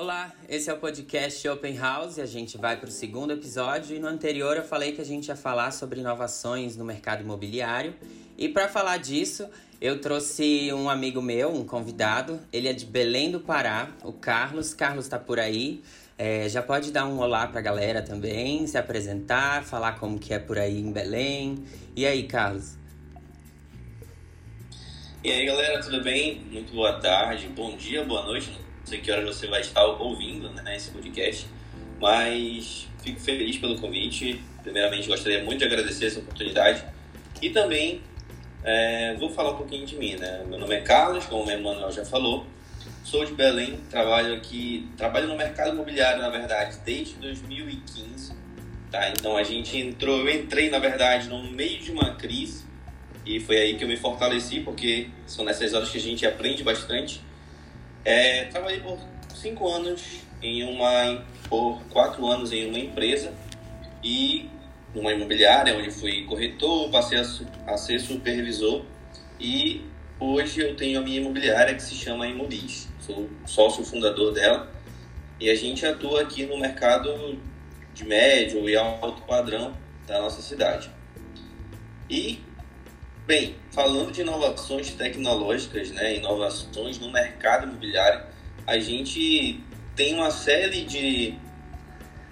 Olá, esse é o podcast Open House e a gente vai para o segundo episódio. E no anterior eu falei que a gente ia falar sobre inovações no mercado imobiliário. E para falar disso, eu trouxe um amigo meu, um convidado. Ele é de Belém do Pará, o Carlos. Carlos está por aí. É, já pode dar um olá para a galera também, se apresentar, falar como que é por aí em Belém. E aí, Carlos? E aí, galera, tudo bem? Muito boa tarde, bom dia, boa noite sei que hora você vai estar ouvindo né, esse podcast, mas fico feliz pelo convite. Primeiramente, gostaria muito de agradecer essa oportunidade e também é, vou falar um pouquinho de mim. Né? Meu nome é Carlos, como o Emanuel já falou, sou de Belém, trabalho aqui, trabalho no mercado imobiliário, na verdade, desde 2015. Tá? Então a gente entrou, eu entrei na verdade no meio de uma crise e foi aí que eu me fortaleci, porque são nessas horas que a gente aprende bastante é, trabalhei por cinco anos em uma, por quatro anos em uma empresa e numa imobiliária onde fui corretor, passei a, a ser supervisor e hoje eu tenho a minha imobiliária que se chama Imolis. Sou sócio fundador dela e a gente atua aqui no mercado de médio e alto padrão da nossa cidade. E Bem, falando de inovações tecnológicas, né, inovações no mercado imobiliário, a gente tem uma série de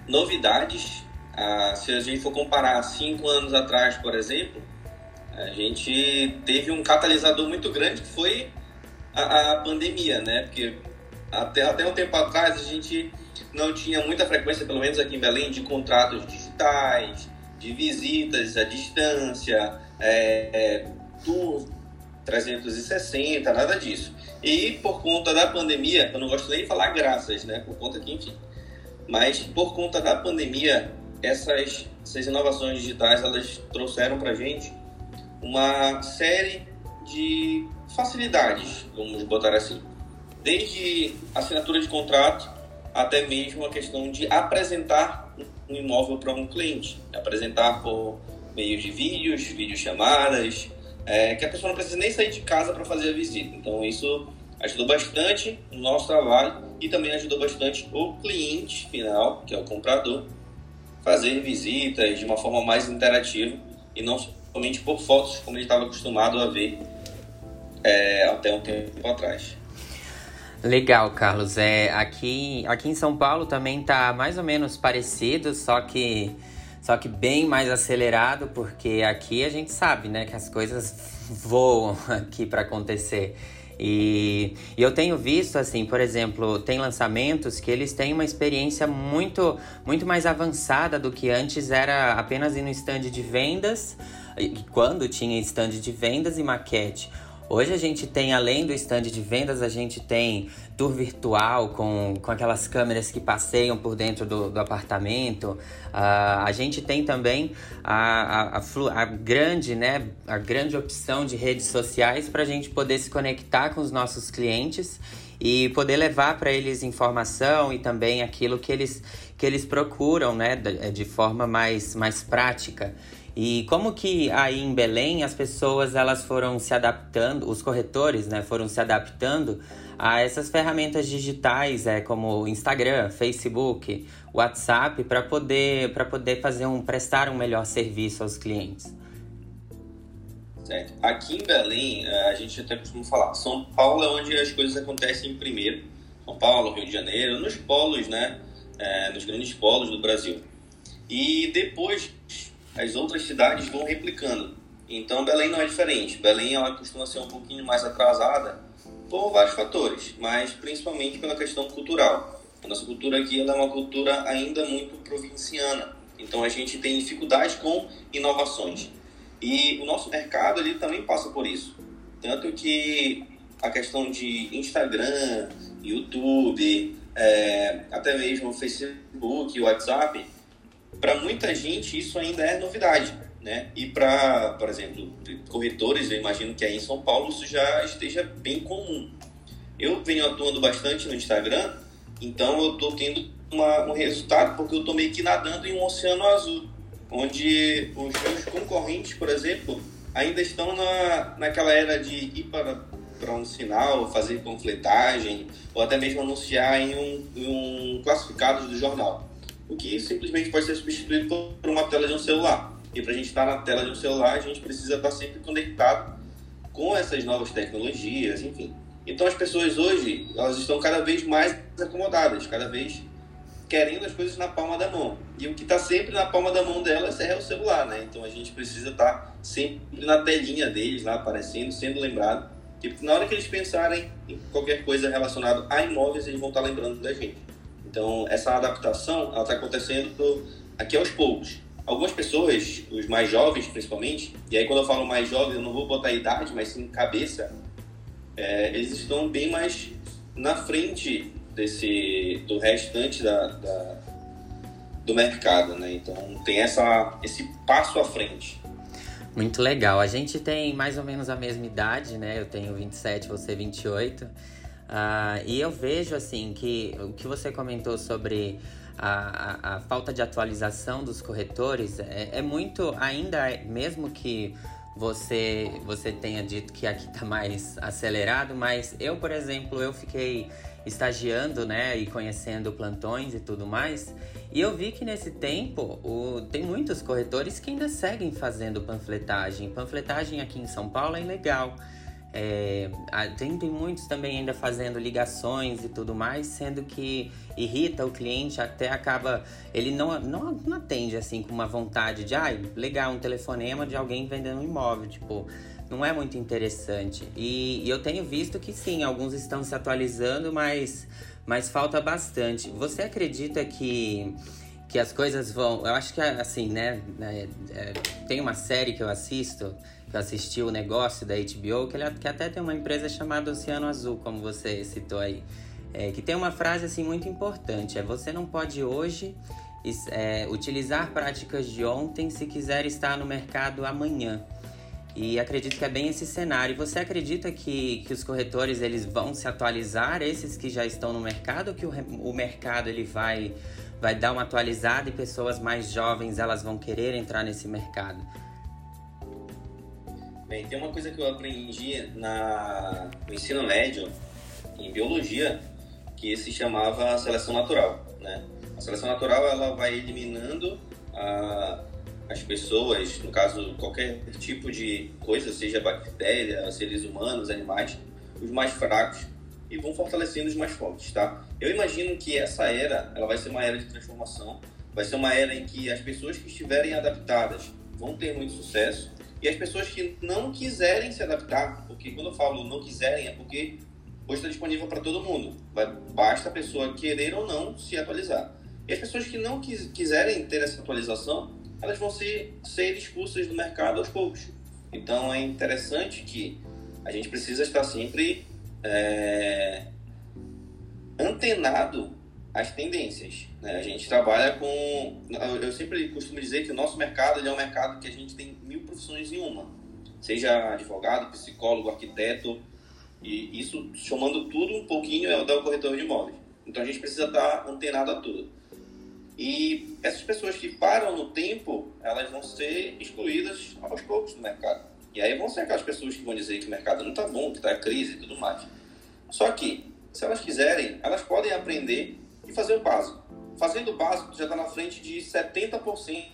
novidades. Ah, se a gente for comparar cinco anos atrás, por exemplo, a gente teve um catalisador muito grande que foi a, a pandemia, né? Porque até, até um tempo atrás a gente não tinha muita frequência, pelo menos aqui em Belém, de contratos digitais, de visitas à distância, é, é, tour 360, nada disso. E por conta da pandemia, eu não gosto nem de falar graças, né? Por conta que, enfim. Mas por conta da pandemia, essas, essas inovações digitais, elas trouxeram pra gente uma série de facilidades, vamos botar assim. Desde assinatura de contrato até mesmo a questão de apresentar um imóvel para um cliente. Apresentar por meio de vídeos, videochamadas, é, que a pessoa não precisa nem sair de casa para fazer a visita. Então, isso ajudou bastante no nosso trabalho e também ajudou bastante o cliente final, que é o comprador, fazer visitas de uma forma mais interativa e não somente por fotos, como ele estava acostumado a ver é, até um tempo atrás. Legal, Carlos. É, aqui, aqui em São Paulo também tá mais ou menos parecido, só que só que bem mais acelerado, porque aqui a gente sabe, né, que as coisas voam aqui para acontecer. E, e, eu tenho visto, assim, por exemplo, tem lançamentos que eles têm uma experiência muito, muito mais avançada do que antes era apenas ir no stand de vendas, quando tinha stand de vendas e maquete. Hoje a gente tem, além do stand de vendas, a gente tem tour virtual com, com aquelas câmeras que passeiam por dentro do, do apartamento. Uh, a gente tem também a, a, a, a, grande, né, a grande opção de redes sociais para a gente poder se conectar com os nossos clientes e poder levar para eles informação e também aquilo que eles, que eles procuram né, de, forma mais, mais prática. E como que aí em Belém as pessoas elas foram se adaptando, os corretores, né, foram se adaptando a essas ferramentas digitais, é como Instagram, Facebook, WhatsApp, para poder para poder fazer um prestar um melhor serviço aos clientes. Certo. Aqui em Belém, a gente até costuma falar, São Paulo é onde as coisas acontecem primeiro. São Paulo, Rio de Janeiro, nos polos, né? É, nos grandes polos do Brasil. E depois as outras cidades vão replicando. Então Belém não é diferente. Belém ela costuma ser um pouquinho mais atrasada por vários fatores, mas principalmente pela questão cultural. A nossa cultura aqui é uma cultura ainda muito provinciana. Então a gente tem dificuldade com inovações. E o nosso mercado ele também passa por isso. Tanto que a questão de Instagram, YouTube, é, até mesmo Facebook, WhatsApp, para muita gente isso ainda é novidade, né? E para, por exemplo, corretores, eu imagino que aí em São Paulo isso já esteja bem comum. Eu venho atuando bastante no Instagram, então eu estou tendo uma, um resultado porque eu estou meio que nadando em um oceano azul, onde os meus concorrentes, por exemplo, ainda estão na, naquela era de ir para para um sinal, fazer panfletagem ou até mesmo anunciar em um, em um classificado do jornal. O que simplesmente pode ser substituído por uma tela de um celular. E para a gente estar na tela de um celular, a gente precisa estar sempre conectado com essas novas tecnologias, enfim. Então as pessoas hoje, elas estão cada vez mais acomodadas, cada vez querendo as coisas na palma da mão. E o que está sempre na palma da mão delas é o celular, né? Então a gente precisa estar tá sempre na telinha deles, lá aparecendo, sendo lembrado. Que na hora que eles pensarem em qualquer coisa relacionada a imóveis, eles vão estar tá lembrando da gente. Então essa adaptação, está acontecendo aqui aos poucos. Algumas pessoas, os mais jovens principalmente, e aí quando eu falo mais jovens, eu não vou botar idade, mas sim cabeça, é, eles estão bem mais na frente desse do restante da, da, do mercado, né? Então tem essa, esse passo à frente. Muito legal. A gente tem mais ou menos a mesma idade, né? Eu tenho 27, você 28. Uh, e eu vejo assim que o que você comentou sobre a, a, a falta de atualização dos corretores é, é muito ainda, mesmo que você você tenha dito que aqui está mais acelerado, mas eu, por exemplo, eu fiquei estagiando, né, e conhecendo plantões e tudo mais, e eu vi que nesse tempo o, tem muitos corretores que ainda seguem fazendo panfletagem. Panfletagem aqui em São Paulo é legal. É, tem, tem muitos também ainda fazendo ligações e tudo mais, sendo que irrita o cliente, até acaba. Ele não, não, não atende assim com uma vontade de, ah, legal, um telefonema de alguém vendendo um imóvel. Tipo, não é muito interessante. E, e eu tenho visto que sim, alguns estão se atualizando, mas, mas falta bastante. Você acredita que que as coisas vão. Eu acho que assim, né? É, é, tem uma série que eu assisto que eu assisti o negócio da HBO, que, ele, que até tem uma empresa chamada Oceano Azul, como você citou aí. É, que tem uma frase assim muito importante: é você não pode hoje é, utilizar práticas de ontem se quiser estar no mercado amanhã. E acredito que é bem esse cenário. Você acredita que, que os corretores eles vão se atualizar, esses que já estão no mercado, ou que o, o mercado ele vai, vai dar uma atualizada e pessoas mais jovens elas vão querer entrar nesse mercado? Bem, tem uma coisa que eu aprendi na, no ensino médio, em biologia, que se chamava seleção natural. Né? A seleção natural ela vai eliminando a, as pessoas, no caso, qualquer tipo de coisa, seja bactéria, seres humanos, animais, os mais fracos e vão fortalecendo os mais fortes, tá? Eu imagino que essa era, ela vai ser uma era de transformação, vai ser uma era em que as pessoas que estiverem adaptadas vão ter muito sucesso e as pessoas que não quiserem se adaptar, porque quando eu falo não quiserem é porque hoje está disponível para todo mundo, basta a pessoa querer ou não se atualizar. E as pessoas que não quis, quiserem ter essa atualização, elas vão ser, ser expulsas do mercado aos poucos. Então é interessante que a gente precisa estar sempre é, antenado às tendências. Né? A gente trabalha com. Eu sempre costumo dizer que o nosso mercado é um mercado que a gente tem mil profissões em uma. Seja advogado, psicólogo, arquiteto, e isso chamando tudo um pouquinho é o corretor de imóveis. Então a gente precisa estar antenado a tudo. E essas pessoas que param no tempo, elas vão ser excluídas aos poucos do mercado. E aí vão ser aquelas pessoas que vão dizer que o mercado não está bom, que está crise e tudo mais. Só que, se elas quiserem, elas podem aprender e fazer o básico. Fazendo o básico, já está na frente de 70%,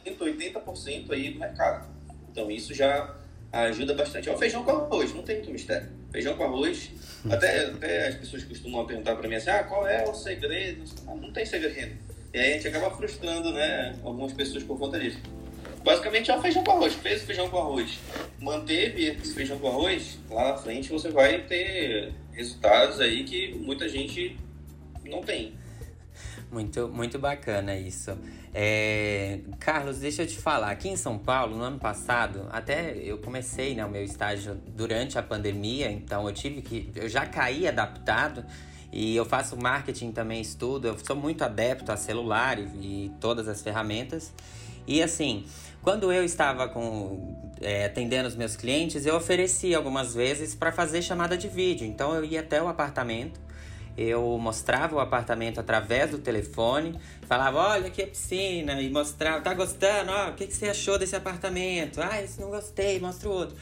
80% aí do mercado. Então isso já ajuda bastante. É o feijão com arroz, não tem muito mistério. Feijão com arroz, até, até as pessoas costumam perguntar para mim assim, ah, qual é o segredo? Ah, não tem segredo e aí a gente acaba frustrando, né, algumas pessoas por conta disso. Basicamente é o feijão com arroz. Fez o feijão com arroz, manteve esse feijão com arroz, lá na frente você vai ter resultados aí que muita gente não tem. Muito, muito bacana isso. É, Carlos, deixa eu te falar, aqui em São Paulo, no ano passado, até eu comecei né, o meu estágio durante a pandemia, então eu tive que. Eu já caí adaptado e eu faço marketing também, estudo. Eu sou muito adepto a celular e, e todas as ferramentas. E assim, quando eu estava com, é, atendendo os meus clientes, eu ofereci algumas vezes para fazer chamada de vídeo. Então eu ia até o apartamento, eu mostrava o apartamento através do telefone, falava, olha aqui a piscina, e mostrava, tá gostando? Ó, o que, que você achou desse apartamento? Ah, isso não gostei, mostra o outro.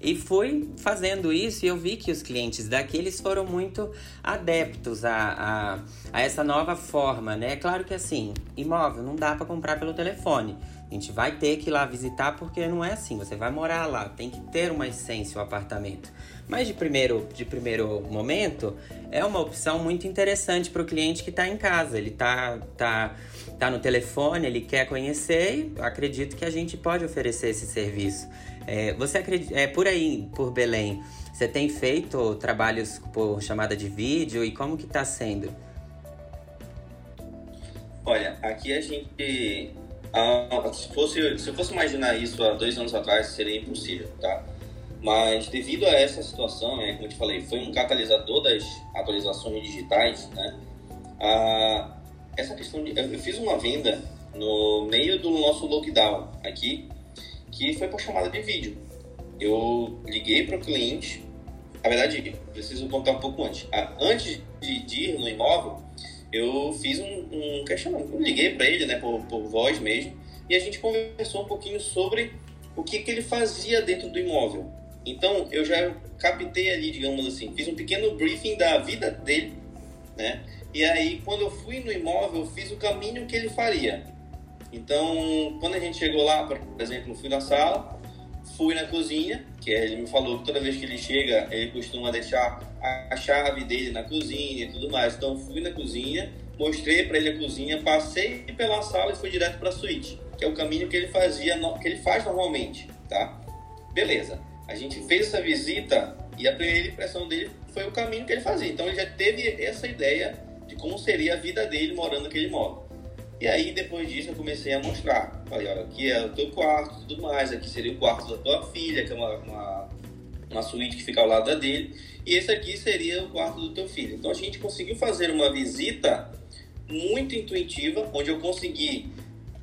E fui fazendo isso e eu vi que os clientes daqui eles foram muito adeptos a, a, a essa nova forma, né? É claro que assim, imóvel não dá para comprar pelo telefone. A gente vai ter que ir lá visitar porque não é assim, você vai morar lá, tem que ter uma essência o apartamento. Mas de primeiro, de primeiro momento, é uma opção muito interessante para o cliente que está em casa. Ele está tá, tá no telefone, ele quer conhecer e acredito que a gente pode oferecer esse serviço. É, você acredita, é, por aí, por Belém, você tem feito trabalhos por chamada de vídeo e como que está sendo? Olha, aqui a gente, ah, se, fosse, se eu fosse imaginar isso há dois anos atrás, seria impossível, tá? Mas devido a essa situação, né, como eu te falei, foi um catalisador das atualizações digitais, né? Ah, essa questão de, eu fiz uma venda no meio do nosso lockdown aqui, que foi por chamada de vídeo. Eu liguei para o cliente, na verdade, preciso contar um pouco antes. Ah, antes de ir no imóvel, eu fiz um, um questionamento, eu liguei para ele, né, por, por voz mesmo, e a gente conversou um pouquinho sobre o que, que ele fazia dentro do imóvel. Então, eu já captei ali, digamos assim, fiz um pequeno briefing da vida dele, né? E aí, quando eu fui no imóvel, eu fiz o caminho que ele faria. Então, quando a gente chegou lá, por exemplo, fui na sala, fui na cozinha, que ele me falou que toda vez que ele chega, ele costuma deixar a chave dele na cozinha e tudo mais. Então, fui na cozinha, mostrei para ele a cozinha, passei pela sala e fui direto para a suíte, que é o caminho que ele fazia, que ele faz normalmente, tá? Beleza. A gente fez essa visita e a primeira impressão dele foi o caminho que ele fazia. Então ele já teve essa ideia de como seria a vida dele morando naquele imóvel. E aí depois disso eu comecei a mostrar. Falei, olha, aqui é o teu quarto, tudo mais. Aqui seria o quarto da tua filha, que é uma, uma, uma suíte que fica ao lado dele. E esse aqui seria o quarto do teu filho. Então a gente conseguiu fazer uma visita muito intuitiva, onde eu consegui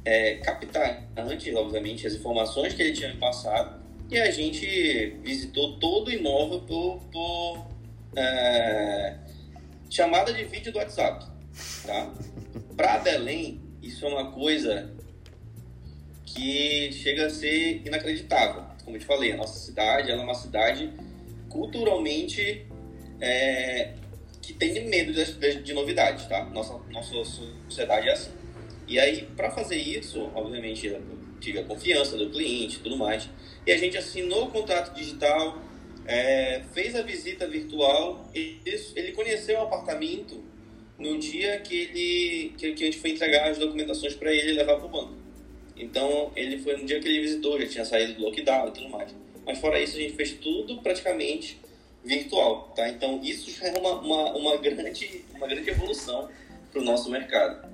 é, captar antes, obviamente, as informações que ele tinha me passado e a gente visitou todo o imóvel por, por é, chamada de vídeo do WhatsApp. Tá? Para Belém, isso é uma coisa que chega a ser inacreditável. Como eu te falei, a nossa cidade é uma cidade culturalmente é, que tem medo de, de, de novidades, tá? Nossa, nossa sociedade é assim. E aí, para fazer isso, obviamente, eu tive a confiança do cliente e tudo mais. E a gente assinou o contrato digital, é, fez a visita virtual. E ele conheceu o apartamento no dia que, ele, que, que a gente foi entregar as documentações para ele levar para o banco. Então, ele foi no dia que ele visitou, já tinha saído do lockdown e tudo mais. Mas fora isso, a gente fez tudo praticamente virtual, tá? Então, isso já é uma, uma, uma grande, uma grande evolução para o nosso mercado.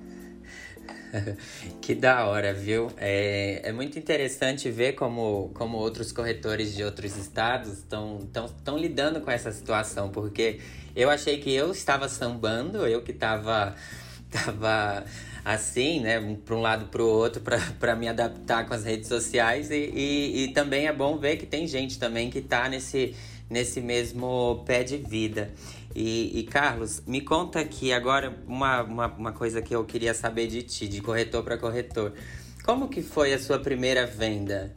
que da hora, viu? É, é muito interessante ver como, como outros corretores de outros estados estão lidando com essa situação, porque eu achei que eu estava sambando, eu que estava tava assim, né, para um lado para o outro, para me adaptar com as redes sociais, e, e, e, também é bom ver que tem gente também que está nesse, nesse mesmo pé de vida. E, e, Carlos, me conta aqui agora uma, uma, uma coisa que eu queria saber de ti, de corretor para corretor. Como que foi a sua primeira venda?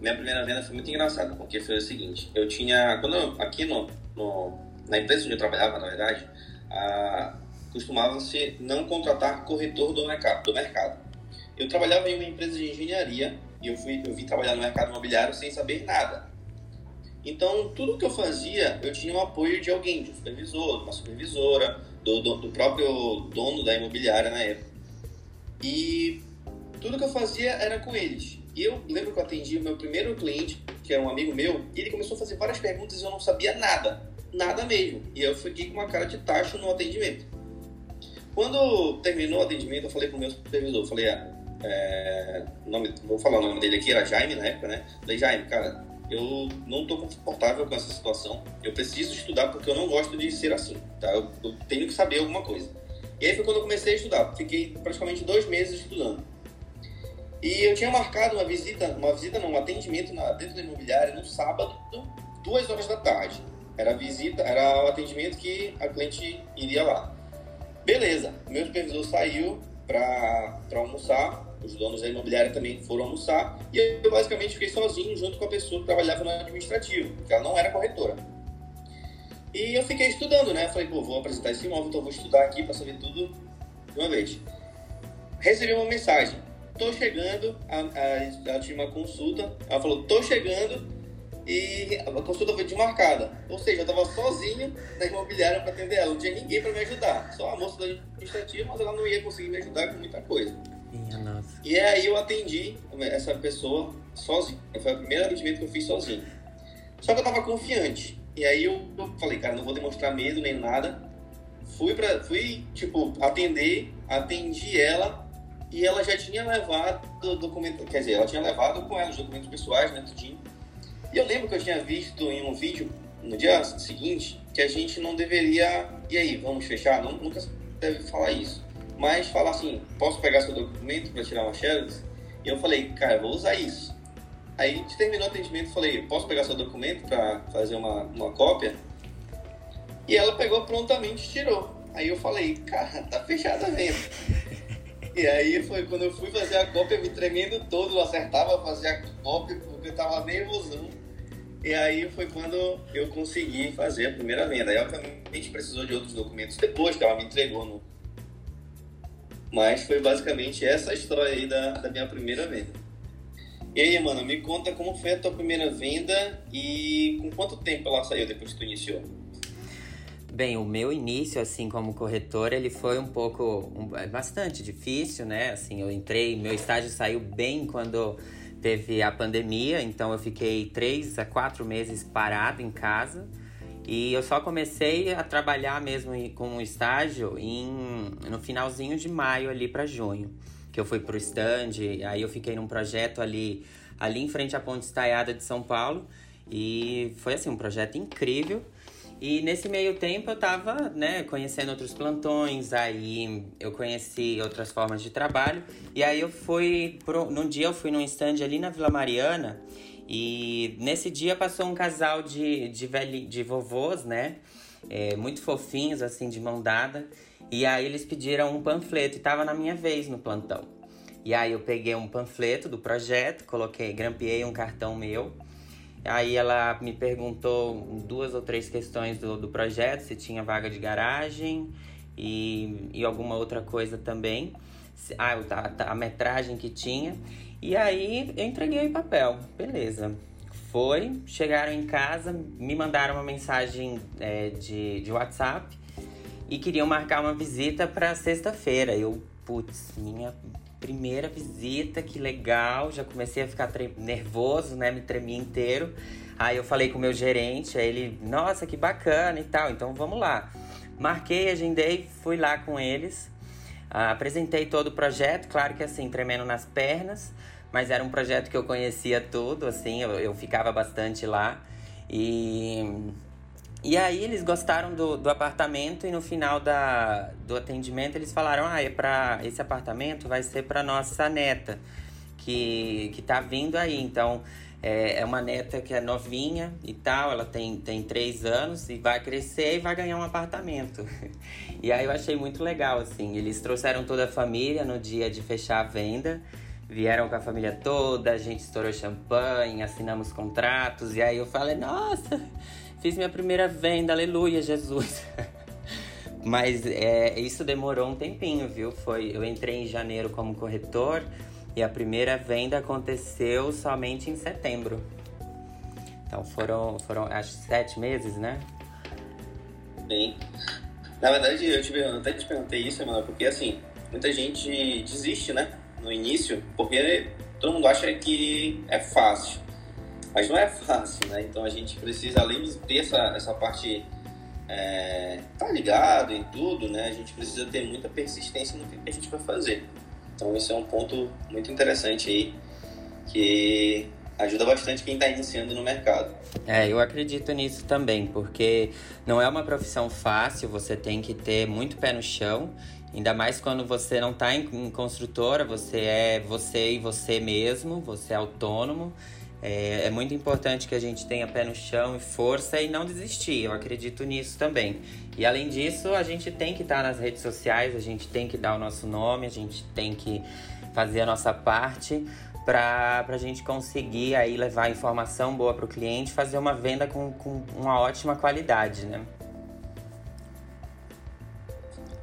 Minha primeira venda foi muito engraçada, porque foi o seguinte, eu tinha, quando eu, aqui no, no, na empresa onde eu trabalhava, na verdade, costumava-se não contratar corretor do mercado, do mercado. Eu trabalhava em uma empresa de engenharia e eu, fui, eu vim trabalhar no mercado imobiliário sem saber nada. Então, tudo que eu fazia, eu tinha o apoio de alguém, de um supervisor, de uma supervisora, do, do, do próprio dono da imobiliária na época. E tudo que eu fazia era com eles. E eu lembro que eu atendi o meu primeiro cliente, que era um amigo meu, e ele começou a fazer várias perguntas e eu não sabia nada. Nada mesmo. E eu fiquei com uma cara de tacho no atendimento. Quando terminou o atendimento, eu falei pro meu supervisor, falei, ah, é, nome, vou falar o nome dele aqui, era Jaime na época, né? Falei, Jaime, cara, eu não estou confortável com essa situação. Eu preciso estudar porque eu não gosto de ser assim, tá? Eu, eu, tenho que saber alguma coisa. E aí foi quando eu comecei a estudar. Fiquei praticamente dois meses estudando. E eu tinha marcado uma visita, uma visita não, um atendimento na, dentro da imobiliária no sábado, duas horas da tarde. Era a visita, era o atendimento que a cliente iria lá. Beleza, meu supervisor saiu para almoçar os donos da imobiliária também foram almoçar, e eu basicamente fiquei sozinho junto com a pessoa que trabalhava no administrativo, porque ela não era corretora. E eu fiquei estudando, né? Falei, pô, vou apresentar esse imóvel, então vou estudar aqui para saber tudo de uma vez. Recebi uma mensagem, tô chegando, ela tinha uma consulta, ela falou, tô chegando, e a consulta foi desmarcada. Ou seja, eu estava sozinho na imobiliária para atender ela, não tinha ninguém para me ajudar, só a moça da administrativa, mas ela não ia conseguir me ajudar com muita coisa. Nossa. E aí eu atendi essa pessoa sozinho. Foi o primeiro atendimento que eu fiz sozinho. Só que eu estava confiante. E aí eu falei, cara, não vou demonstrar medo nem nada. Fui para, fui tipo atender, atendi ela e ela já tinha levado documento, quer dizer, ela tinha levado com ela os documentos pessoais, né, tudinho. E eu lembro que eu tinha visto em um vídeo no dia seguinte que a gente não deveria, e aí, vamos fechar? Não, nunca deve falar isso. Mas falar assim, posso pegar seu documento para tirar uma xerox? E eu falei, cara, vou usar isso. Aí a gente terminou o atendimento, falei, posso pegar seu documento para fazer uma, uma cópia? E ela pegou prontamente e tirou. Aí eu falei, cara, tá fechada a venda. E aí foi quando eu fui fazer a cópia, me tremendo todo, eu acertava fazer a cópia porque eu tava nervosão. E aí foi quando eu consegui fazer a primeira venda. Aí, obviamente, precisou de outros documentos depois que ela me entregou. No... Mas foi basicamente essa história aí da, da minha primeira venda. E aí, mano, me conta como foi a tua primeira venda e com quanto tempo ela saiu depois que tu iniciou? Bem, o meu início, assim, como corretor, ele foi um pouco, um, é bastante difícil, né? Assim, eu entrei, meu estágio saiu bem quando teve a pandemia, então eu fiquei três a quatro meses parado em casa. E eu só comecei a trabalhar mesmo com o estágio em, no finalzinho de maio ali para junho que eu fui pro stand, aí eu fiquei num projeto ali, ali em frente à Ponte Estaiada de São Paulo, e foi assim, um projeto incrível. E nesse meio tempo eu tava, né, conhecendo outros plantões, aí eu conheci outras formas de trabalho. E aí eu fui, pro, num dia eu fui num stand ali na Vila Mariana, e nesse dia passou um casal de, de, velhi, de vovôs, né, é, muito fofinhos, assim, de mão dada. E aí eles pediram um panfleto e tava na minha vez no plantão. E aí eu peguei um panfleto do projeto, coloquei, grampeei um cartão meu. Aí ela me perguntou duas ou três questões do, do projeto, se tinha vaga de garagem e, e alguma outra coisa também. Ah, a, a metragem que tinha. E aí eu entreguei o papel, beleza. Foi, chegaram em casa, me mandaram uma mensagem é, de, de WhatsApp e queriam marcar uma visita para sexta-feira. Eu, putz, minha primeira visita, que legal. Já comecei a ficar nervoso, né? Me tremia inteiro. Aí eu falei com o meu gerente, aí ele, nossa, que bacana e tal, então vamos lá. Marquei, agendei, fui lá com eles. Uh, apresentei todo o projeto, claro que assim, tremendo nas pernas, mas era um projeto que eu conhecia tudo, assim, eu, eu ficava bastante lá. E e aí eles gostaram do, do apartamento e no final da, do atendimento eles falaram: ah, é pra, esse apartamento vai ser para nossa neta, que, que tá vindo aí. Então é, é uma neta que é novinha e tal, ela tem, tem três anos e vai crescer e vai ganhar um apartamento. e aí eu achei muito legal, assim. Eles trouxeram toda a família no dia de fechar a venda. Vieram com a família toda, a gente estourou champanhe, assinamos contratos, e aí eu falei, nossa, Fiz minha primeira venda, aleluia, Jesus. Mas é, isso demorou um tempinho, viu? Foi, eu entrei em janeiro como corretor e a primeira venda aconteceu somente em setembro. Então foram, foram acho sete meses, né? Sim. Na verdade, eu, te, eu até te perguntei isso, Emanuel, porque assim, muita gente desiste, né? No início, porque todo mundo acha que é fácil. Mas não é fácil, né? Então a gente precisa, além de ter essa, essa parte é, tá ligado em tudo, né? A gente precisa ter muita persistência no que a gente vai fazer. Então esse é um ponto muito interessante aí que ajuda bastante quem está iniciando no mercado. É, eu acredito nisso também, porque não é uma profissão fácil, você tem que ter muito pé no chão, ainda mais quando você não está em, em construtora, você é você e você mesmo, você é autônomo. É, é, muito importante que a gente tenha pé no chão e força e não desistir. Eu acredito nisso também. E além disso, a gente tem que estar nas redes sociais, a gente tem que dar o nosso nome, a gente tem que fazer a nossa parte para a gente conseguir aí levar informação boa para o cliente, fazer uma venda com, com uma ótima qualidade, né?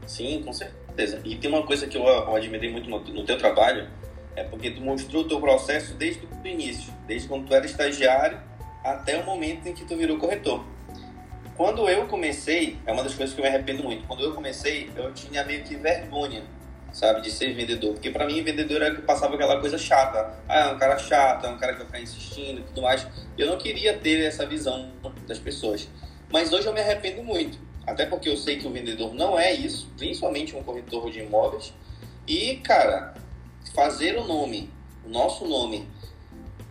Sim, com certeza. E tem uma coisa que eu, eu admirei muito no, no teu trabalho, é porque tu mostrou o teu processo desde o início, desde quando tu era estagiário até o momento em que tu virou corretor. Quando eu comecei, é uma das coisas que eu me arrependo muito. Quando eu comecei, eu tinha meio que vergonha, sabe, de ser vendedor. Porque para mim, vendedor era que passava aquela coisa chata. Ah, é um cara chato, é um cara que vai ficar insistindo tudo mais. Eu não queria ter essa visão das pessoas. Mas hoje eu me arrependo muito. Até porque eu sei que o vendedor não é isso, principalmente um corretor de imóveis. E, cara, fazer o nome, o nosso nome,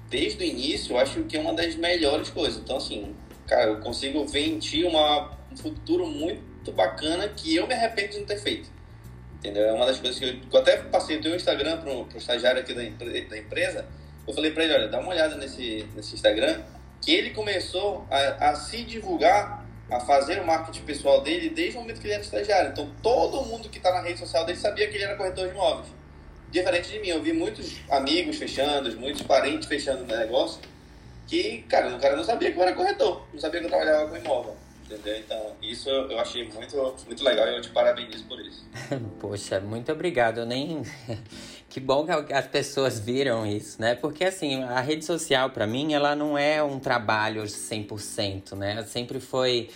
desde o início, eu acho que é uma das melhores coisas. Então, assim, cara, eu consigo ver em ti uma, um futuro muito bacana que eu me arrependo de não ter feito. Entendeu? É uma das coisas que eu, eu até passei o teu Instagram para o estagiário aqui da, da empresa. Eu falei para ele, olha, dá uma olhada nesse, nesse Instagram, que ele começou a, a se divulgar, a fazer o marketing pessoal dele desde o momento que ele era estagiário. Então, todo mundo que está na rede social dele sabia que ele era corretor de imóveis. Diferente de mim, eu vi muitos amigos fechando, muitos parentes fechando negócio, que, cara, o cara não sabia que eu era corretor, não sabia que eu trabalhava com imóvel. Entendeu? Então, isso eu achei muito, muito legal e eu te parabenizo por isso. Poxa, muito obrigado. Eu nem. que bom que as pessoas viram isso, né? Porque, assim, a rede social, para mim, ela não é um trabalho 100%, né? Sempre foi.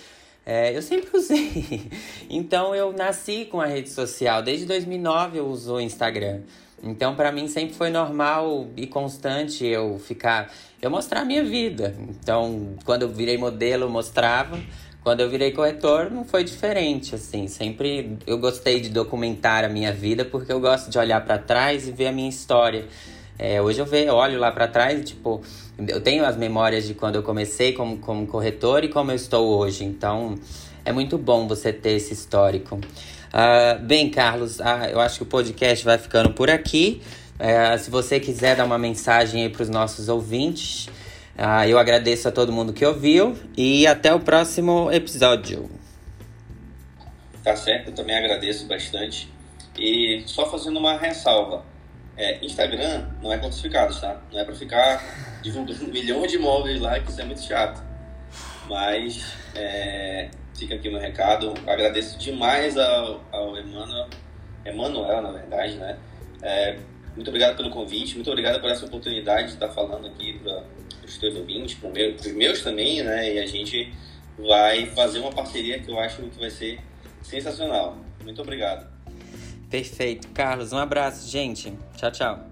É, eu sempre usei. Então, eu nasci com a rede social. Desde 2009 eu uso o Instagram. Então, para mim, sempre foi normal e constante eu ficar. Eu mostrar a minha vida. Então, quando eu virei modelo, eu mostrava. Quando eu virei corretor, não foi diferente, assim. Sempre eu gostei de documentar a minha vida porque eu gosto de olhar para trás e ver a minha história. É, hoje eu vejo, olho lá para trás tipo, eu tenho as memórias de quando eu comecei como, como corretor e como eu estou hoje. Então, é muito bom você ter esse histórico. Uh, bem, Carlos, uh, eu acho que o podcast vai ficando por aqui. Uh, se você quiser dar uma mensagem aí para os nossos ouvintes, ah, eu agradeço a todo mundo que ouviu e até o próximo episódio. Tá certo, eu também agradeço bastante. E só fazendo uma ressalva: é, Instagram não é classificado, tá? Não é para ficar divulgando milhões de imóveis lá, que isso é muito chato. Mas é, fica aqui meu recado. Agradeço demais ao, ao Emanuel, Emanuel, na verdade, né? É, muito obrigado pelo convite, muito obrigado por essa oportunidade de estar falando aqui para os teus ouvintes, para os meus também, né? E a gente vai fazer uma parceria que eu acho que vai ser sensacional. Muito obrigado. Perfeito. Carlos, um abraço, gente. Tchau, tchau.